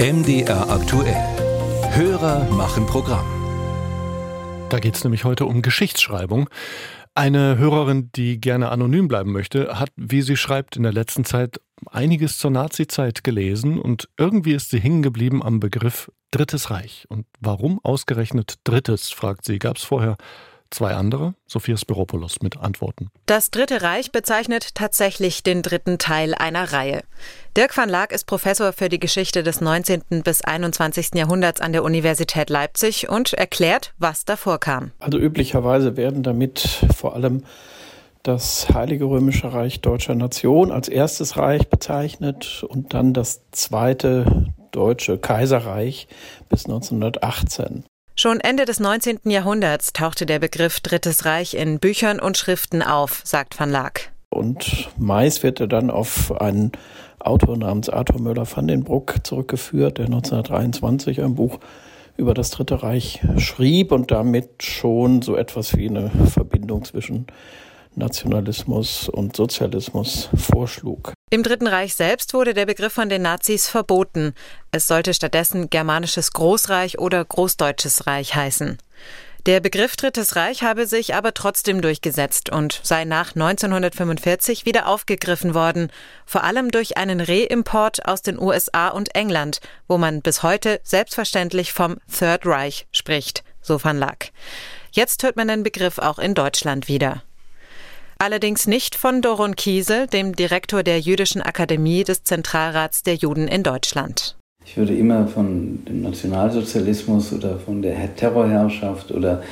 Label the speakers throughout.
Speaker 1: MDR aktuell. Hörer machen Programm.
Speaker 2: Da geht es nämlich heute um Geschichtsschreibung. Eine Hörerin, die gerne anonym bleiben möchte, hat, wie sie schreibt, in der letzten Zeit einiges zur Nazizeit gelesen und irgendwie ist sie hängen geblieben am Begriff Drittes Reich. Und warum ausgerechnet Drittes, fragt sie. Gab es vorher Zwei andere, Sophia Spiropoulos mit Antworten.
Speaker 3: Das Dritte Reich bezeichnet tatsächlich den dritten Teil einer Reihe. Dirk van Laak ist Professor für die Geschichte des 19. bis 21. Jahrhunderts an der Universität Leipzig und erklärt, was davor kam.
Speaker 4: Also üblicherweise werden damit vor allem das Heilige Römische Reich deutscher Nation als erstes Reich bezeichnet und dann das zweite deutsche Kaiserreich bis 1918.
Speaker 3: Schon Ende des 19. Jahrhunderts tauchte der Begriff Drittes Reich in Büchern und Schriften auf, sagt van Laak.
Speaker 4: Und meist wird er dann auf einen Autor namens Arthur Möller van den Bruck zurückgeführt, der 1923 ein Buch über das Dritte Reich schrieb und damit schon so etwas wie eine Verbindung zwischen Nationalismus und Sozialismus vorschlug.
Speaker 3: Im Dritten Reich selbst wurde der Begriff von den Nazis verboten. Es sollte stattdessen germanisches Großreich oder Großdeutsches Reich heißen. Der Begriff Drittes Reich habe sich aber trotzdem durchgesetzt und sei nach 1945 wieder aufgegriffen worden, vor allem durch einen Reimport aus den USA und England, wo man bis heute selbstverständlich vom Third Reich spricht, so van Lack. Jetzt hört man den Begriff auch in Deutschland wieder. Allerdings nicht von Doron Kiesel, dem Direktor der Jüdischen Akademie des Zentralrats der Juden in Deutschland.
Speaker 5: Ich würde immer von dem Nationalsozialismus oder von der Terrorherrschaft oder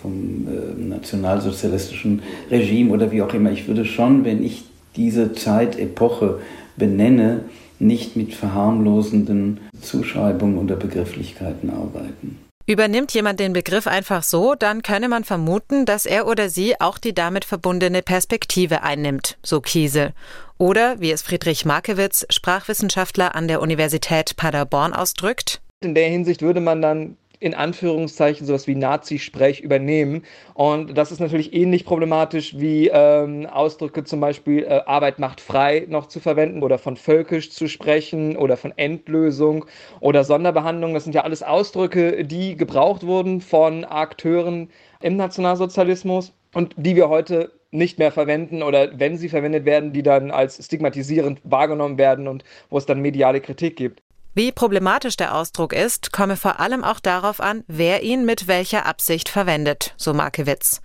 Speaker 5: vom äh, nationalsozialistischen Regime oder wie auch immer, ich würde schon, wenn ich diese Zeitepoche benenne, nicht mit verharmlosenden Zuschreibungen oder Begrifflichkeiten arbeiten.
Speaker 3: Übernimmt jemand den Begriff einfach so, dann könne man vermuten, dass er oder sie auch die damit verbundene Perspektive einnimmt, so Kiesel. Oder, wie es Friedrich Markewitz, Sprachwissenschaftler an der Universität Paderborn ausdrückt,
Speaker 6: in der Hinsicht würde man dann in Anführungszeichen sowas wie Nazi-Sprech übernehmen. Und das ist natürlich ähnlich problematisch wie ähm, Ausdrücke zum Beispiel äh, Arbeit macht frei noch zu verwenden oder von völkisch zu sprechen oder von Endlösung oder Sonderbehandlung. Das sind ja alles Ausdrücke, die gebraucht wurden von Akteuren im Nationalsozialismus und die wir heute nicht mehr verwenden oder wenn sie verwendet werden, die dann als stigmatisierend wahrgenommen werden und wo es dann mediale Kritik gibt.
Speaker 3: Wie problematisch der Ausdruck ist, komme vor allem auch darauf an, wer ihn mit welcher Absicht verwendet, so Markewitz.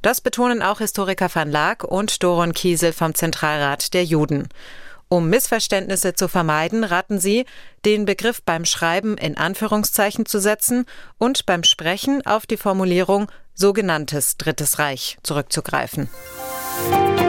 Speaker 3: Das betonen auch Historiker van Laak und Doron Kiesel vom Zentralrat der Juden. Um Missverständnisse zu vermeiden, raten sie, den Begriff beim Schreiben in Anführungszeichen zu setzen und beim Sprechen auf die Formulierung sogenanntes Drittes Reich zurückzugreifen. Musik